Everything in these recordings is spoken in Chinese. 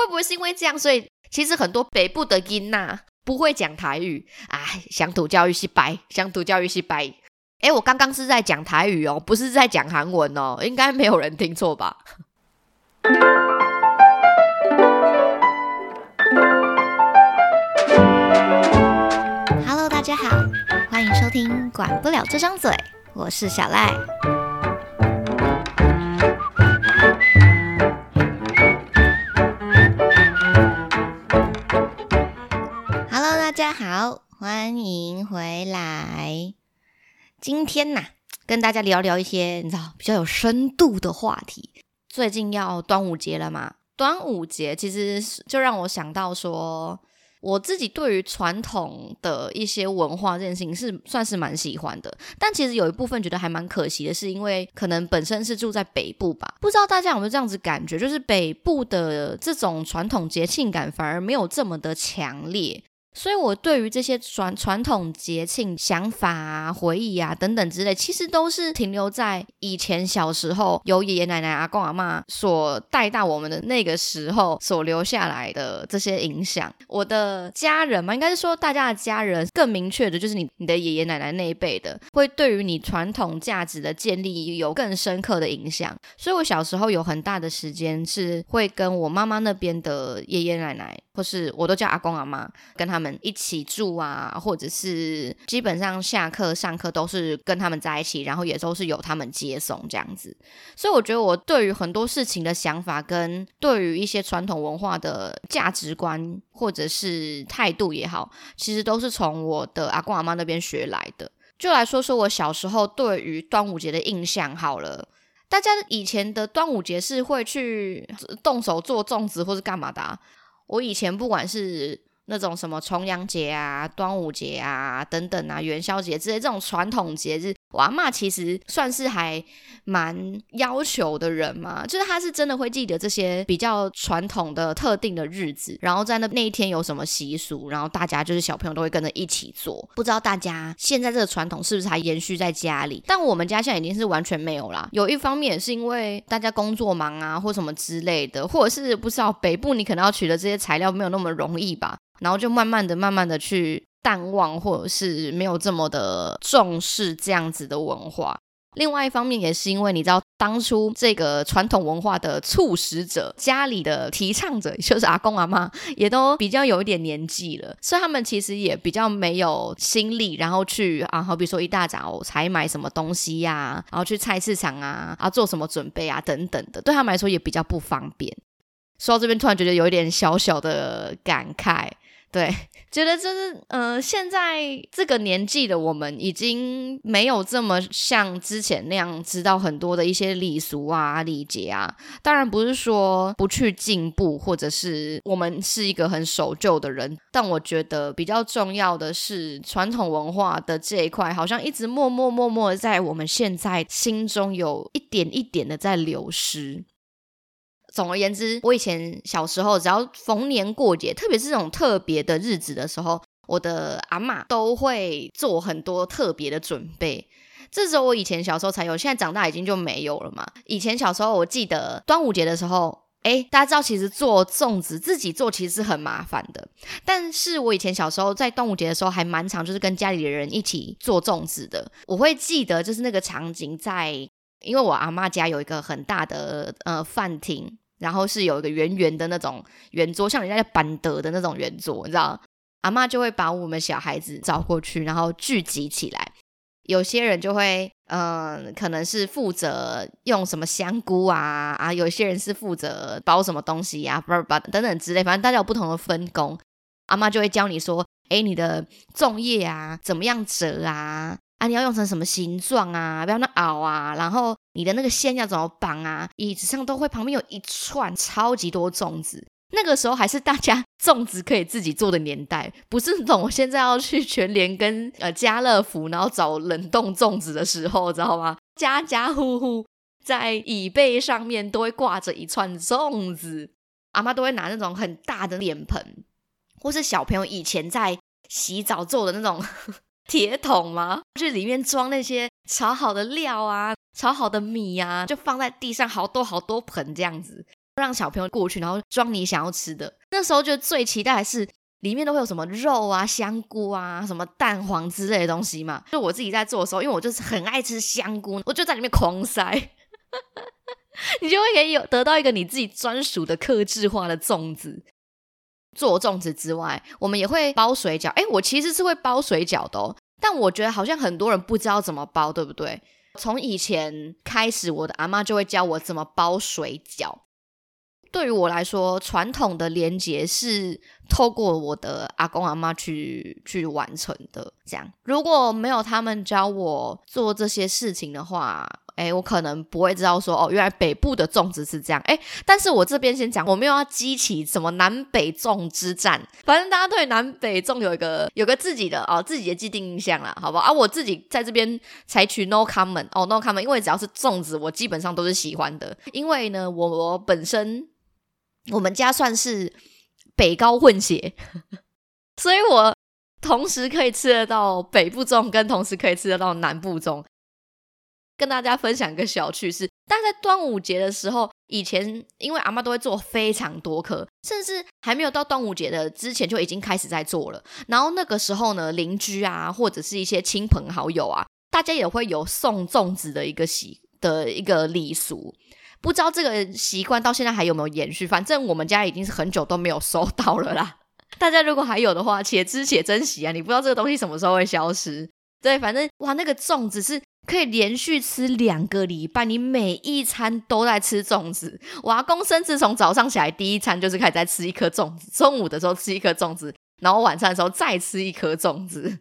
会不会是因为这样，所以其实很多北部的音呐不会讲台语？哎，乡土教育是白，乡土教育是白。哎，我刚刚是在讲台语哦，不是在讲韩文哦，应该没有人听错吧？Hello，大家好，欢迎收听《管不了这张嘴》，我是小赖。好，欢迎回来。今天呐，跟大家聊聊一些你知道比较有深度的话题。最近要端午节了嘛？端午节其实就让我想到说，我自己对于传统的一些文化这件事情是算是蛮喜欢的。但其实有一部分觉得还蛮可惜的，是因为可能本身是住在北部吧，不知道大家有没有这样子感觉，就是北部的这种传统节庆感反而没有这么的强烈。所以，我对于这些传传统节庆想法啊、回忆啊等等之类，其实都是停留在以前小时候由爷爷奶奶、阿公阿妈所带大我们的那个时候所留下来的这些影响。我的家人嘛，应该是说大家的家人，更明确的就是你你的爷爷奶奶那一辈的，会对于你传统价值的建立有更深刻的影响。所以我小时候有很大的时间是会跟我妈妈那边的爷爷奶奶，或是我都叫阿公阿妈，跟他。们一起住啊，或者是基本上下课上课都是跟他们在一起，然后也都是由他们接送这样子。所以我觉得我对于很多事情的想法，跟对于一些传统文化的价值观或者是态度也好，其实都是从我的阿公阿妈那边学来的。就来说说我小时候对于端午节的印象好了，大家以前的端午节是会去动手做粽子或是干嘛的？我以前不管是那种什么重阳节啊、端午节啊等等啊、元宵节之类这种传统节日，我阿妈其实算是还蛮要求的人嘛，就是他是真的会记得这些比较传统的特定的日子，然后在那那一天有什么习俗，然后大家就是小朋友都会跟着一起做。不知道大家现在这个传统是不是还延续在家里？但我们家现在已经是完全没有啦。有一方面也是因为大家工作忙啊，或什么之类的，或者是不知道北部你可能要取得这些材料没有那么容易吧。然后就慢慢的、慢慢的去淡忘，或者是没有这么的重视这样子的文化。另外一方面，也是因为你知道，当初这个传统文化的促使者、家里的提倡者，就是阿公阿妈，也都比较有一点年纪了，所以他们其实也比较没有心力，然后去啊，好比说一大早采买什么东西呀，然后去菜市场啊，啊做什么准备啊等等的，对他们来说也比较不方便。说到这边，突然觉得有一点小小的感慨。对，觉得就是，呃，现在这个年纪的我们已经没有这么像之前那样知道很多的一些礼俗啊、礼节啊。当然不是说不去进步，或者是我们是一个很守旧的人，但我觉得比较重要的是传统文化的这一块，好像一直默默默默在我们现在心中有一点一点的在流失。总而言之，我以前小时候，只要逢年过节，特别是这种特别的日子的时候，我的阿妈都会做很多特别的准备。这时候我以前小时候才有，现在长大已经就没有了嘛。以前小时候，我记得端午节的时候，哎，大家知道其实做粽子自己做其实是很麻烦的。但是我以前小时候在端午节的时候还蛮常，就是跟家里的人一起做粽子的。我会记得就是那个场景，在因为我阿妈家有一个很大的呃饭厅。然后是有一个圆圆的那种圆桌，像人家叫板德的那种圆桌，你知道？阿妈就会把我们小孩子找过去，然后聚集起来。有些人就会，嗯，可能是负责用什么香菇啊啊，有些人是负责包什么东西呀，不不等等之类，反正大家有不同的分工。阿妈就会教你说，哎，你的粽叶啊，怎么样折啊？啊，你要用成什么形状啊？不要那熬啊，然后你的那个线要怎么绑啊？椅子上都会旁边有一串超级多粽子。那个时候还是大家 粽子可以自己做的年代，不是那种我现在要去全联跟呃家乐福，然后找冷冻粽子的时候，知道吗？家家户户在椅背上面都会挂着一串粽子，阿妈都会拿那种很大的脸盆，或是小朋友以前在洗澡做的那种。铁桶吗？就里面装那些炒好的料啊，炒好的米啊，就放在地上好多好多盆这样子。让小朋友过去，然后装你想要吃的。那时候就最期待是里面都会有什么肉啊、香菇啊、什么蛋黄之类的东西嘛。就我自己在做的时候，因为我就是很爱吃香菇，我就在里面狂塞，你就会可以有得到一个你自己专属的克制化的粽子。做粽子之外，我们也会包水饺。哎，我其实是会包水饺的哦，但我觉得好像很多人不知道怎么包，对不对？从以前开始，我的阿妈就会教我怎么包水饺。对于我来说，传统的连结是透过我的阿公阿妈去去完成的。这样，如果没有他们教我做这些事情的话，哎，我可能不会知道说哦，原来北部的粽子是这样。哎，但是我这边先讲，我没有要激起什么南北粽之战。反正大家对南北粽有一个有个自己的哦自己的既定印象啦，好不好？啊，我自己在这边采取 no comment 哦 no comment，因为只要是粽子，我基本上都是喜欢的。因为呢，我我本身。我们家算是北高混血，所以我同时可以吃得到北部粽，跟同时可以吃得到南部粽。跟大家分享一个小趣事，但在端午节的时候，以前因为阿妈都会做非常多颗，甚至还没有到端午节的之前就已经开始在做了。然后那个时候呢，邻居啊，或者是一些亲朋好友啊，大家也会有送粽子的一个习的一个礼俗。不知道这个习惯到现在还有没有延续？反正我们家已经是很久都没有收到了啦。大家如果还有的话，且知且珍惜啊！你不知道这个东西什么时候会消失。对，反正哇，那个粽子是可以连续吃两个礼拜，你每一餐都在吃粽子。我阿公甚至从早上起来第一餐就是开始在吃一颗粽子，中午的时候吃一颗粽子，然后晚上的时候再吃一颗粽子。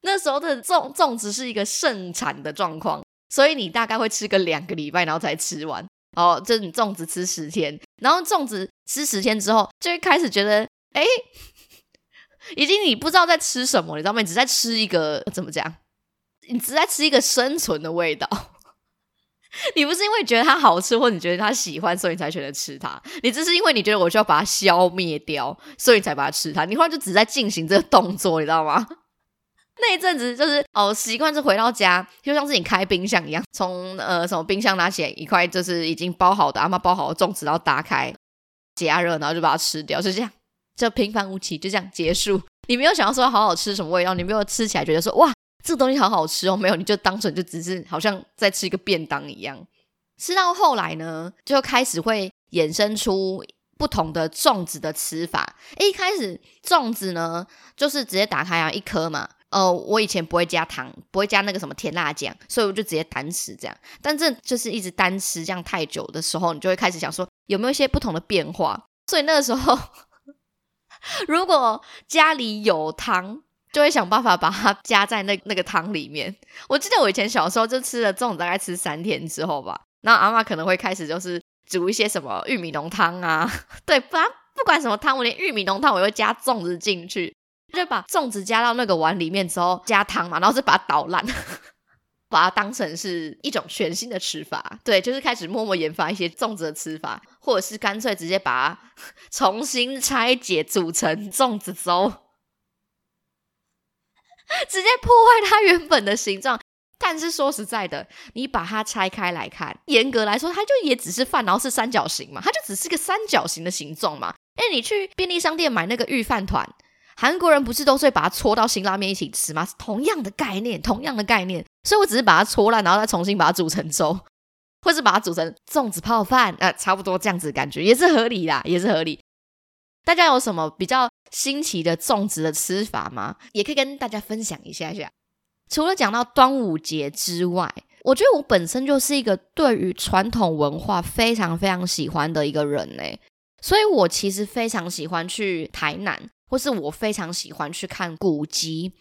那时候的粽粽子是一个盛产的状况，所以你大概会吃个两个礼拜，然后才吃完。哦，就是你粽子吃十天，然后粽子吃十天之后，就会开始觉得，哎，已经你不知道在吃什么，你知道吗？你只在吃一个怎么讲？你只在吃一个生存的味道。你不是因为觉得它好吃，或你觉得它喜欢，所以你才选择吃它。你只是因为你觉得我需要把它消灭掉，所以你才把它吃它。你后来就只在进行这个动作，你知道吗？那一阵子就是哦，习惯是回到家，就像是你开冰箱一样，从呃什么冰箱拿起来一块就是已经包好的阿妈包好的粽子，然后打开加热，然后就把它吃掉，就这样，就平凡无奇，就这样结束。你没有想要说好好吃什么味道，你没有吃起来觉得说哇这个东西好好吃哦，没有，你就当成就只是好像在吃一个便当一样。吃到后来呢，就开始会衍生出不同的粽子的吃法。一开始粽子呢，就是直接打开啊一颗嘛。呃，我以前不会加糖，不会加那个什么甜辣酱，所以我就直接单吃这样。但这就是一直单吃这样太久的时候，你就会开始想说有没有一些不同的变化。所以那个时候，如果家里有糖，就会想办法把它加在那那个汤里面。我记得我以前小时候就吃了粽子，大概吃三天之后吧，然后阿妈可能会开始就是煮一些什么玉米浓汤啊，对，不然不管什么汤，我连玉米浓汤我会加粽子进去。就把粽子加到那个碗里面之后，加汤嘛，然后是把它捣烂，把它当成是一种全新的吃法。对，就是开始默默研发一些粽子的吃法，或者是干脆直接把它 重新拆解煮成粽子粥，直接破坏它原本的形状。但是说实在的，你把它拆开来看，严格来说，它就也只是饭，然后是三角形嘛，它就只是个三角形的形状嘛。哎，你去便利商店买那个御饭团。韩国人不是都是会把它搓到辛拉面一起吃吗？是同样的概念，同样的概念。所以我只是把它搓烂，然后再重新把它煮成粥，或是把它煮成粽子泡饭，呃，差不多这样子感觉也是合理啦，也是合理。大家有什么比较新奇的粽子的吃法吗？也可以跟大家分享一下下。除了讲到端午节之外，我觉得我本身就是一个对于传统文化非常非常喜欢的一个人呢，所以我其实非常喜欢去台南。或是我非常喜欢去看古迹，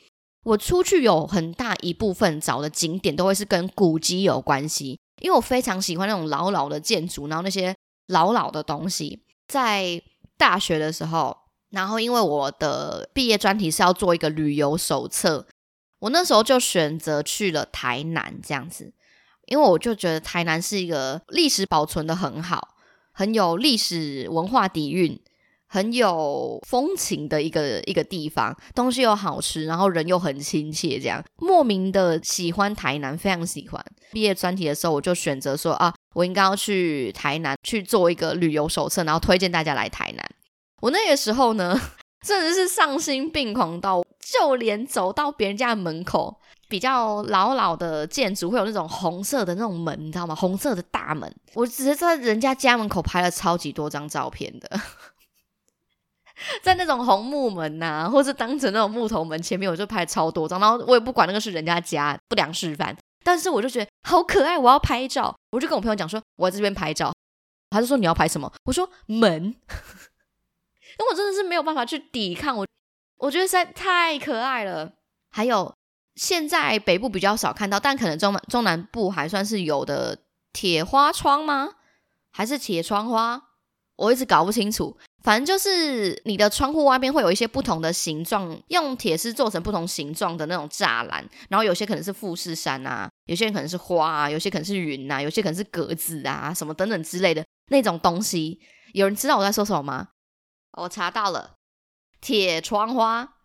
我出去有很大一部分找的景点都会是跟古迹有关系，因为我非常喜欢那种老老的建筑，然后那些老老的东西。在大学的时候，然后因为我的毕业专题是要做一个旅游手册，我那时候就选择去了台南这样子，因为我就觉得台南是一个历史保存的很好，很有历史文化底蕴。很有风情的一个一个地方，东西又好吃，然后人又很亲切，这样莫名的喜欢台南，非常喜欢。毕业专题的时候，我就选择说啊，我应该要去台南去做一个旅游手册，然后推荐大家来台南。我那个时候呢，真的是丧心病狂到，就连走到别人家的门口，比较老老的建筑会有那种红色的那种门，你知道吗？红色的大门，我只是在人家家门口拍了超级多张照片的。在那种红木门呐，或是当成那种木头门前面，我就拍超多张，然后我也不管那个是人家家，不良示范。但是我就觉得好可爱，我要拍照，我就跟我朋友讲说，我在这边拍照。他就说你要拍什么？我说门，那我真的是没有办法去抵抗我，我觉得实在太可爱了。还有现在北部比较少看到，但可能中中南部还算是有的铁花窗吗？还是铁窗花？我一直搞不清楚。反正就是你的窗户外面会有一些不同的形状，用铁丝做成不同形状的那种栅栏，然后有些可能是富士山啊，有些人可能是花啊，有些可能是云啊，有些可能是格子啊，什么等等之类的那种东西。有人知道我在说什么吗？我查到了，铁窗花，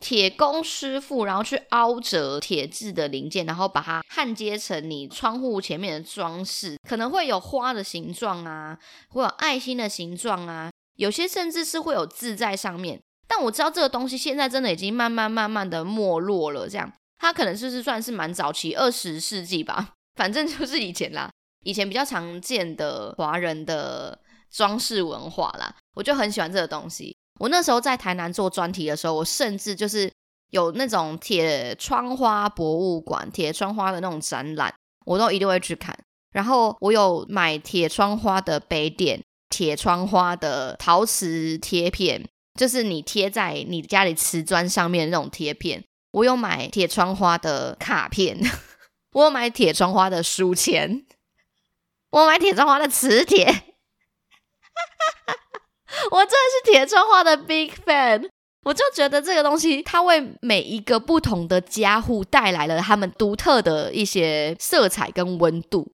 铁工师傅然后去凹折铁质的零件，然后把它焊接成你窗户前面的装饰，可能会有花的形状啊，会有爱心的形状啊。有些甚至是会有字在上面，但我知道这个东西现在真的已经慢慢慢慢的没落了。这样，它可能就是算是蛮早期二十世纪吧，反正就是以前啦，以前比较常见的华人的装饰文化啦，我就很喜欢这个东西。我那时候在台南做专题的时候，我甚至就是有那种铁窗花博物馆、铁窗花的那种展览，我都一定会去看。然后我有买铁窗花的杯垫。铁窗花的陶瓷贴片，就是你贴在你家里瓷砖上面那种贴片。我有买铁窗花的卡片，我有买铁窗花的书签，我买铁窗花的磁铁。我真的是铁窗花的 big fan，我就觉得这个东西它为每一个不同的家户带来了他们独特的一些色彩跟温度，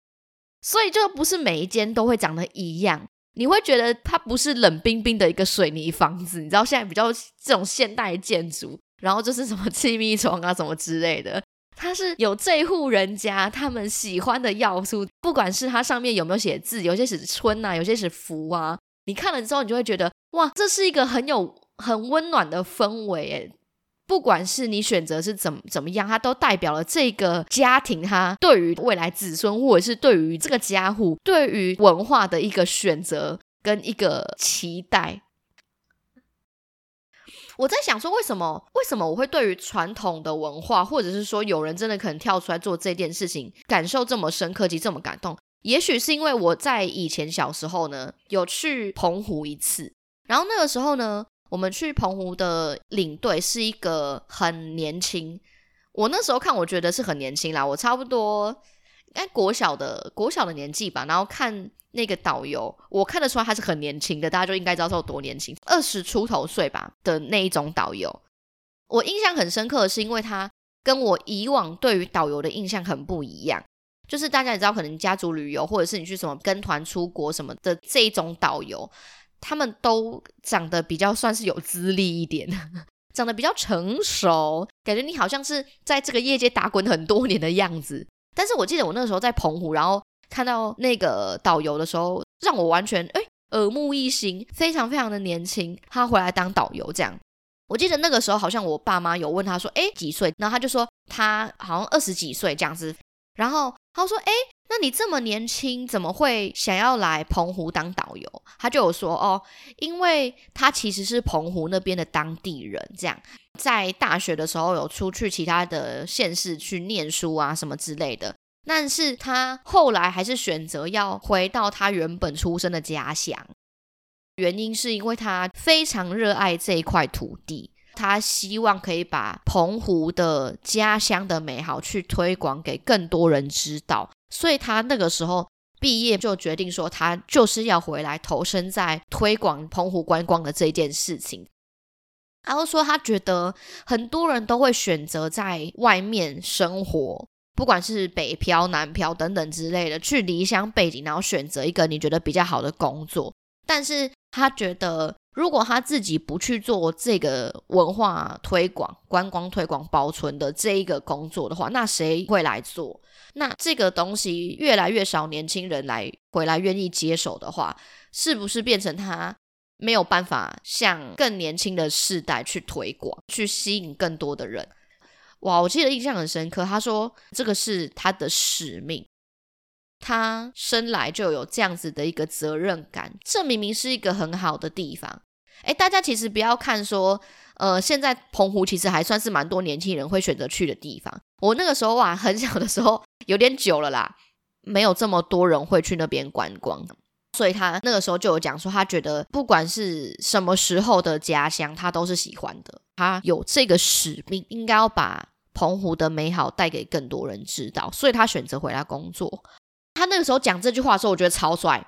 所以就不是每一间都会长得一样。你会觉得它不是冷冰冰的一个水泥房子，你知道现在比较这种现代建筑，然后就是什么气密窗啊什么之类的，它是有这户人家他们喜欢的要素，不管是它上面有没有写字，有些是春啊，有些是福啊，你看了之后，你就会觉得哇，这是一个很有很温暖的氛围诶。不管是你选择是怎怎么样，它都代表了这个家庭，它对于未来子孙，或者是对于这个家户，对于文化的一个选择跟一个期待。我在想说，为什么为什么我会对于传统的文化，或者是说有人真的可能跳出来做这件事情，感受这么深刻及这么感动？也许是因为我在以前小时候呢，有去澎湖一次，然后那个时候呢。我们去澎湖的领队是一个很年轻，我那时候看我觉得是很年轻啦，我差不多应该国小的国小的年纪吧。然后看那个导游，我看得出来他是很年轻的，大家就应该知道他有多年轻，二十出头岁吧的那一种导游。我印象很深刻的是，因为他跟我以往对于导游的印象很不一样，就是大家也知道，可能家族旅游或者是你去什么跟团出国什么的这一种导游。他们都长得比较算是有资历一点，长得比较成熟，感觉你好像是在这个业界打滚很多年的样子。但是我记得我那个时候在澎湖，然后看到那个导游的时候，让我完全哎耳目一新，非常非常的年轻。他回来当导游这样，我记得那个时候好像我爸妈有问他说，哎几岁？然后他就说他好像二十几岁这样子。然后他说，哎。那你这么年轻，怎么会想要来澎湖当导游？他就有说哦，因为他其实是澎湖那边的当地人，这样在大学的时候有出去其他的县市去念书啊什么之类的。但是他后来还是选择要回到他原本出生的家乡，原因是因为他非常热爱这一块土地，他希望可以把澎湖的家乡的美好去推广给更多人知道。所以他那个时候毕业就决定说，他就是要回来投身在推广澎湖观光的这件事情。然后说他觉得很多人都会选择在外面生活，不管是北漂、南漂等等之类的，去离乡背景，然后选择一个你觉得比较好的工作。但是他觉得，如果他自己不去做这个文化推广、观光推广、保存的这一个工作的话，那谁会来做？那这个东西越来越少年轻人来回来愿意接手的话，是不是变成他没有办法向更年轻的世代去推广，去吸引更多的人？哇，我记得印象很深刻，他说这个是他的使命。他生来就有这样子的一个责任感，这明明是一个很好的地方。哎，大家其实不要看说，呃，现在澎湖其实还算是蛮多年轻人会选择去的地方。我那个时候啊，很小的时候，有点久了啦，没有这么多人会去那边观光，所以他那个时候就有讲说，他觉得不管是什么时候的家乡，他都是喜欢的。他有这个使命，应该要把澎湖的美好带给更多人知道，所以他选择回来工作。他那个时候讲这句话的时候，我觉得超帅，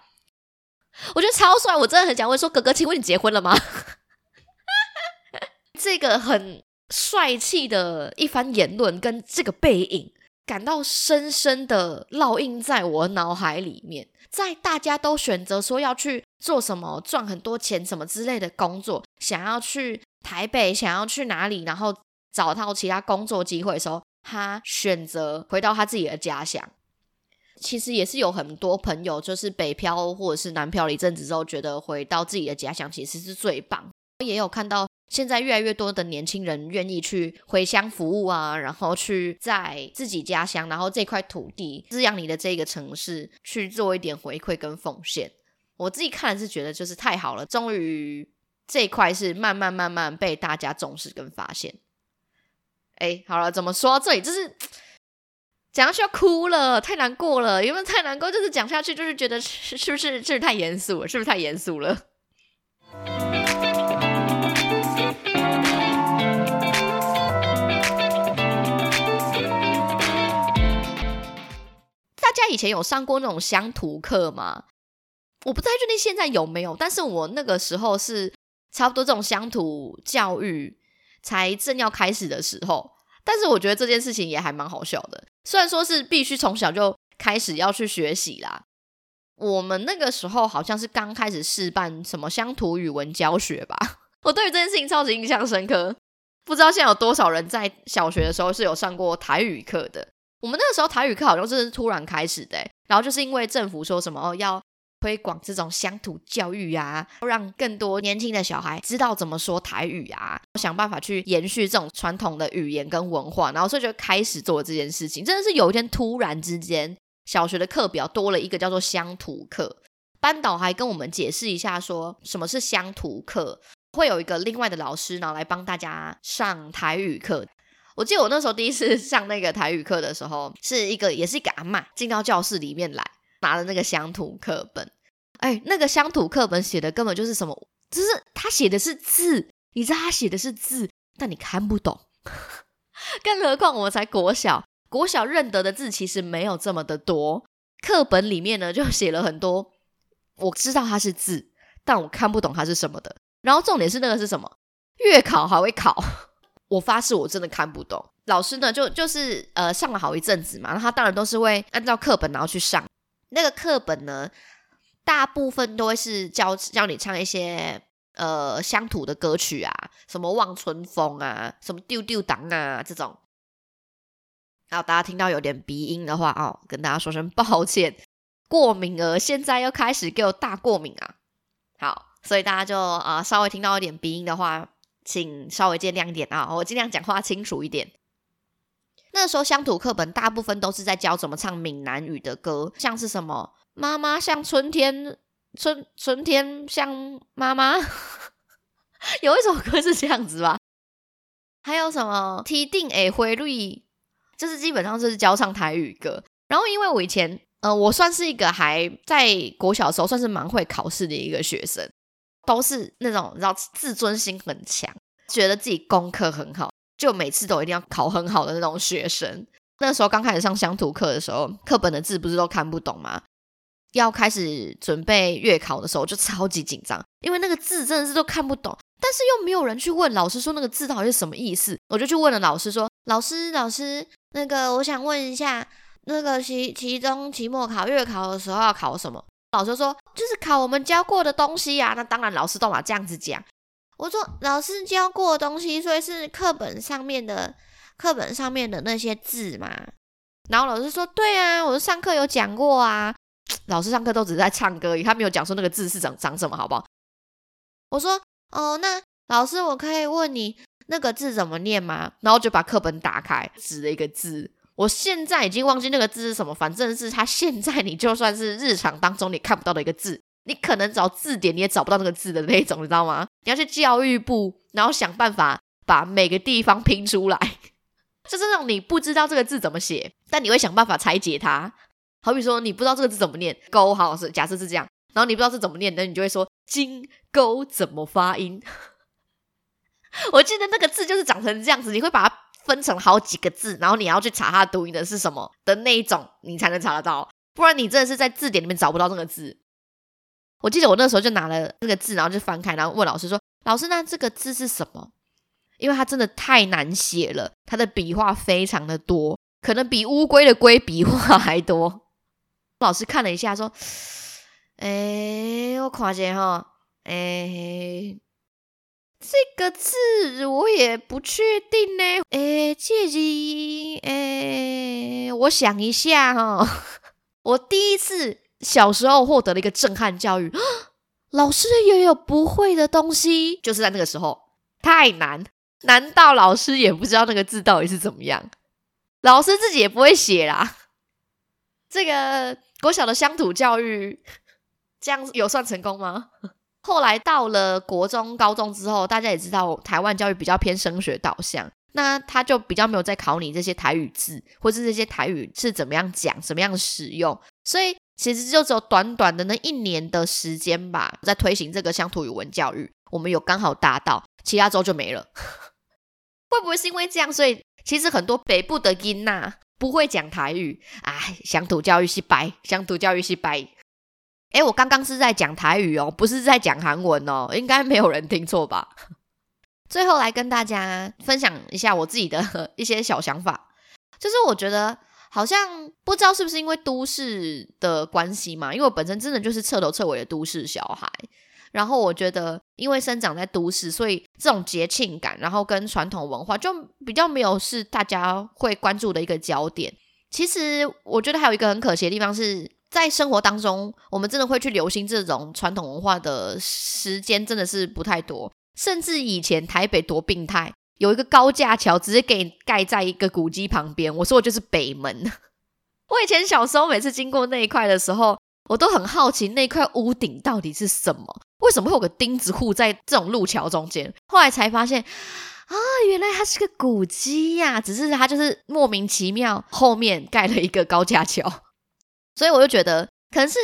我觉得超帅，我真的很想问说：“哥哥，请问你结婚了吗？” 这个很帅气的一番言论跟这个背影，感到深深的烙印在我脑海里面。在大家都选择说要去做什么赚很多钱什么之类的工作，想要去台北，想要去哪里，然后找到其他工作机会的时候，他选择回到他自己的家乡。其实也是有很多朋友，就是北漂或者是南漂了一阵子之后，觉得回到自己的家乡其实是最棒。也有看到现在越来越多的年轻人愿意去回乡服务啊，然后去在自己家乡，然后这块土地滋养你的这个城市去做一点回馈跟奉献。我自己看是觉得就是太好了，终于这一块是慢慢慢慢被大家重视跟发现。哎，好了，怎么说到这里就是。讲下去要哭了，太难过了，有没有太难过？就是讲下去，就是觉得是是不是是太严肃了？是不是太严肃了？大家以前有上过那种乡土课吗？我不太确定现在有没有，但是我那个时候是差不多这种乡土教育才正要开始的时候。但是我觉得这件事情也还蛮好笑的，虽然说是必须从小就开始要去学习啦。我们那个时候好像是刚开始试办什么乡土语文教学吧，我对于这件事情超级印象深刻。不知道现在有多少人在小学的时候是有上过台语课的？我们那个时候台语课好像是突然开始的，然后就是因为政府说什么哦要。推广这种乡土教育啊，让更多年轻的小孩知道怎么说台语啊，想办法去延续这种传统的语言跟文化，然后所以就开始做这件事情。真的是有一天突然之间，小学的课表多了一个叫做乡土课，班导还跟我们解释一下，说什么是乡土课，会有一个另外的老师呢来帮大家上台语课。我记得我那时候第一次上那个台语课的时候，是一个也是一个阿妈进到教室里面来。拿了那个乡土课本，哎，那个乡土课本写的根本就是什么？就是他写的是字，你知道他写的是字，但你看不懂。更何况我才国小，国小认得的字其实没有这么的多。课本里面呢就写了很多，我知道它是字，但我看不懂它是什么的。然后重点是那个是什么？月考还会考，我发誓我真的看不懂。老师呢就就是呃上了好一阵子嘛，那他当然都是会按照课本然后去上。那个课本呢，大部分都会是教教你唱一些呃乡土的歌曲啊，什么望春风啊，什么丢丢党啊这种。然后大家听到有点鼻音的话哦，跟大家说声抱歉，过敏儿现在又开始给我大过敏啊。好，所以大家就啊稍微听到一点鼻音的话，请稍微见谅点啊，我尽量讲话清楚一点。那时候乡土课本大部分都是在教怎么唱闽南语的歌，像是什么“妈妈像春天，春春天像妈妈”，有一首歌是这样子吧？还有什么“提定诶灰绿”，就是基本上就是教唱台语歌。然后因为我以前，呃，我算是一个还在国小时候算是蛮会考试的一个学生，都是那种你知道自尊心很强，觉得自己功课很好。就每次都一定要考很好的那种学生。那时候刚开始上乡土课的时候，课本的字不是都看不懂吗？要开始准备月考的时候，就超级紧张，因为那个字真的是都看不懂，但是又没有人去问老师说那个字到底是什么意思。我就去问了老师说：“老师，老师，那个我想问一下，那个期期中、期末考、月考的时候要考什么？”老师说就是考我们教过的东西呀。那当然，老师都把这样子讲。我说老师教过的东西，所以是课本上面的课本上面的那些字嘛。然后老师说对啊，我上课有讲过啊。老师上课都只是在唱歌，他没有讲说那个字是长长什么，好不好？我说哦，那老师我可以问你那个字怎么念吗？然后就把课本打开，指了一个字。我现在已经忘记那个字是什么，反正是他现在你就算是日常当中你看不到的一个字，你可能找字典你也找不到那个字的那一种，你知道吗？你要去教育部，然后想办法把每个地方拼出来，就是那种你不知道这个字怎么写，但你会想办法拆解它。好比说你不知道这个字怎么念，勾好是假设是这样，然后你不知道是怎么念，那你就会说金钩怎么发音？我记得那个字就是长成这样子，你会把它。分成好几个字，然后你要去查它读音的是什么的那一种，你才能查得到，不然你真的是在字典里面找不到这个字。我记得我那时候就拿了那个字，然后就翻开，然后问老师说：“老师，那这个字是什么？”因为它真的太难写了，它的笔画非常的多，可能比乌龟的龟笔画还多。老师看了一下说：“哎，我看见哈，哎。”这个字我也不确定呢。诶，这字，诶，我想一下哈。我第一次小时候获得了一个震撼教育，老师也有不会的东西，就是在那个时候太难，难道老师也不知道那个字到底是怎么样？老师自己也不会写啦。这个国小的乡土教育，这样有算成功吗？后来到了国中、高中之后，大家也知道台湾教育比较偏升学导向，那他就比较没有在考你这些台语字，或是这些台语是怎么样讲、怎么样使用。所以其实就只有短短的那一年的时间吧，在推行这个乡土语文教育，我们有刚好达到，其他州就没了。会不会是因为这样？所以其实很多北部的音呐不会讲台语，哎，乡土教育是白，乡土教育是白。哎，我刚刚是在讲台语哦，不是在讲韩文哦，应该没有人听错吧？最后来跟大家分享一下我自己的 一些小想法，就是我觉得好像不知道是不是因为都市的关系嘛，因为我本身真的就是彻头彻尾的都市小孩，然后我觉得因为生长在都市，所以这种节庆感，然后跟传统文化就比较没有是大家会关注的一个焦点。其实我觉得还有一个很可惜的地方是。在生活当中，我们真的会去留心这种传统文化的时间真的是不太多。甚至以前台北多病态，有一个高架桥直接给盖在一个古迹旁边。我说我就是北门。我以前小时候每次经过那一块的时候，我都很好奇那块屋顶到底是什么？为什么会有个钉子户在这种路桥中间？后来才发现啊，原来它是个古迹呀！只是它就是莫名其妙后面盖了一个高架桥。所以我就觉得，可能是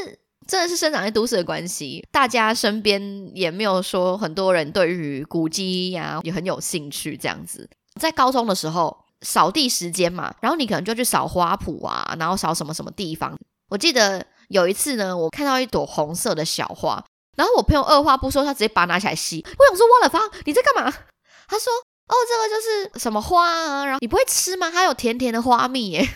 真的是生长在都市的关系，大家身边也没有说很多人对于古迹呀也很有兴趣这样子。在高中的时候，扫地时间嘛，然后你可能就去扫花圃啊，然后扫什么什么地方。我记得有一次呢，我看到一朵红色的小花，然后我朋友二话不说，他直接把它拿起来吸。我想说，我的芳，你在干嘛？他说，哦，这个就是什么花啊，然后你不会吃吗？它有甜甜的花蜜耶。我想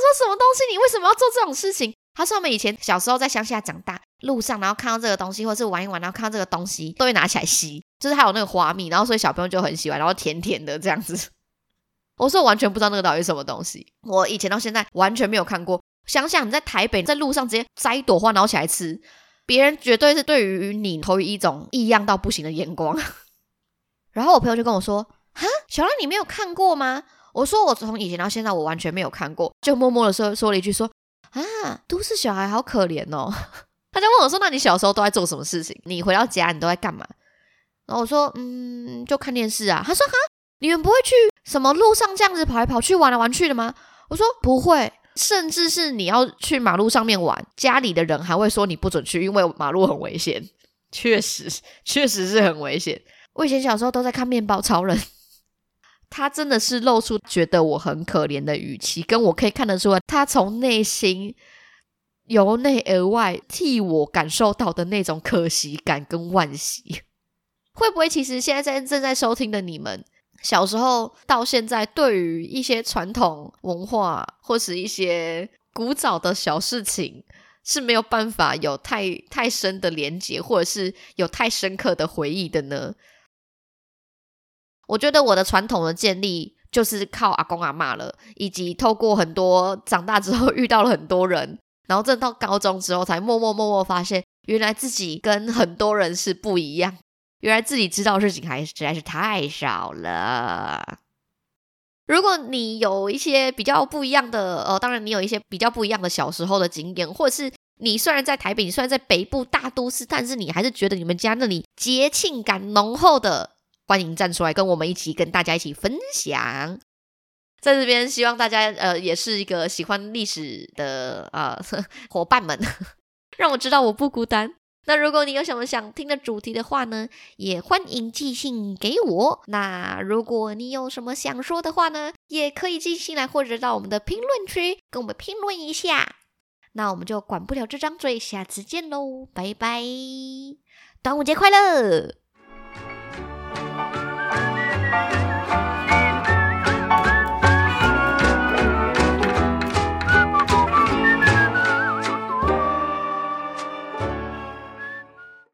说什么东西？你为什么要做这种事情？他说我们以前小时候在乡下长大，路上然后看到这个东西，或者是玩一玩，然后看到这个东西，都会拿起来吸，就是它有那个花蜜，然后所以小朋友就很喜欢，然后甜甜的这样子。我说我完全不知道那个到底是什么东西，我以前到现在完全没有看过。想想你在台北，在路上直接摘一朵花，然后起来吃，别人绝对是对于你投以一种异样到不行的眼光。然后我朋友就跟我说：“哈，小兰，你没有看过吗？”我说我从以前到现在我完全没有看过，就默默的说说了一句说啊，都市小孩好可怜哦。他就问我说，那你小时候都在做什么事情？你回到家你都在干嘛？然后我说嗯，就看电视啊。他说哈，你们不会去什么路上这样子跑来跑去玩来玩去的吗？我说不会，甚至是你要去马路上面玩，家里的人还会说你不准去，因为马路很危险。确实，确实是很危险。我以前小时候都在看面包超人。他真的是露出觉得我很可怜的语气，跟我可以看得出来，他从内心由内而外替我感受到的那种可惜感跟惋惜。会不会其实现在在正在收听的你们，小时候到现在，对于一些传统文化或是一些古早的小事情，是没有办法有太太深的连接，或者是有太深刻的回忆的呢？我觉得我的传统的建立就是靠阿公阿妈了，以及透过很多长大之后 遇到了很多人，然后正到高中之后才默默默默发现，原来自己跟很多人是不一样，原来自己知道的事情还实在是太少了。如果你有一些比较不一样的，呃，当然你有一些比较不一样的小时候的经验，或者是你虽然在台北，你虽然在北部大都市，但是你还是觉得你们家那里节庆感浓厚的，欢迎站出来跟我们一起跟大家一起分享。在这边，希望大家呃也是一个喜欢历史的呃 伙伴们，让我知道我不孤单。那如果你有什么想听的主题的话呢，也欢迎寄信给我。那如果你有什么想说的话呢，也可以寄信来，或者到我们的评论区跟我们评论一下。那我们就管不了这张嘴，下次见喽，拜拜，端午节快乐！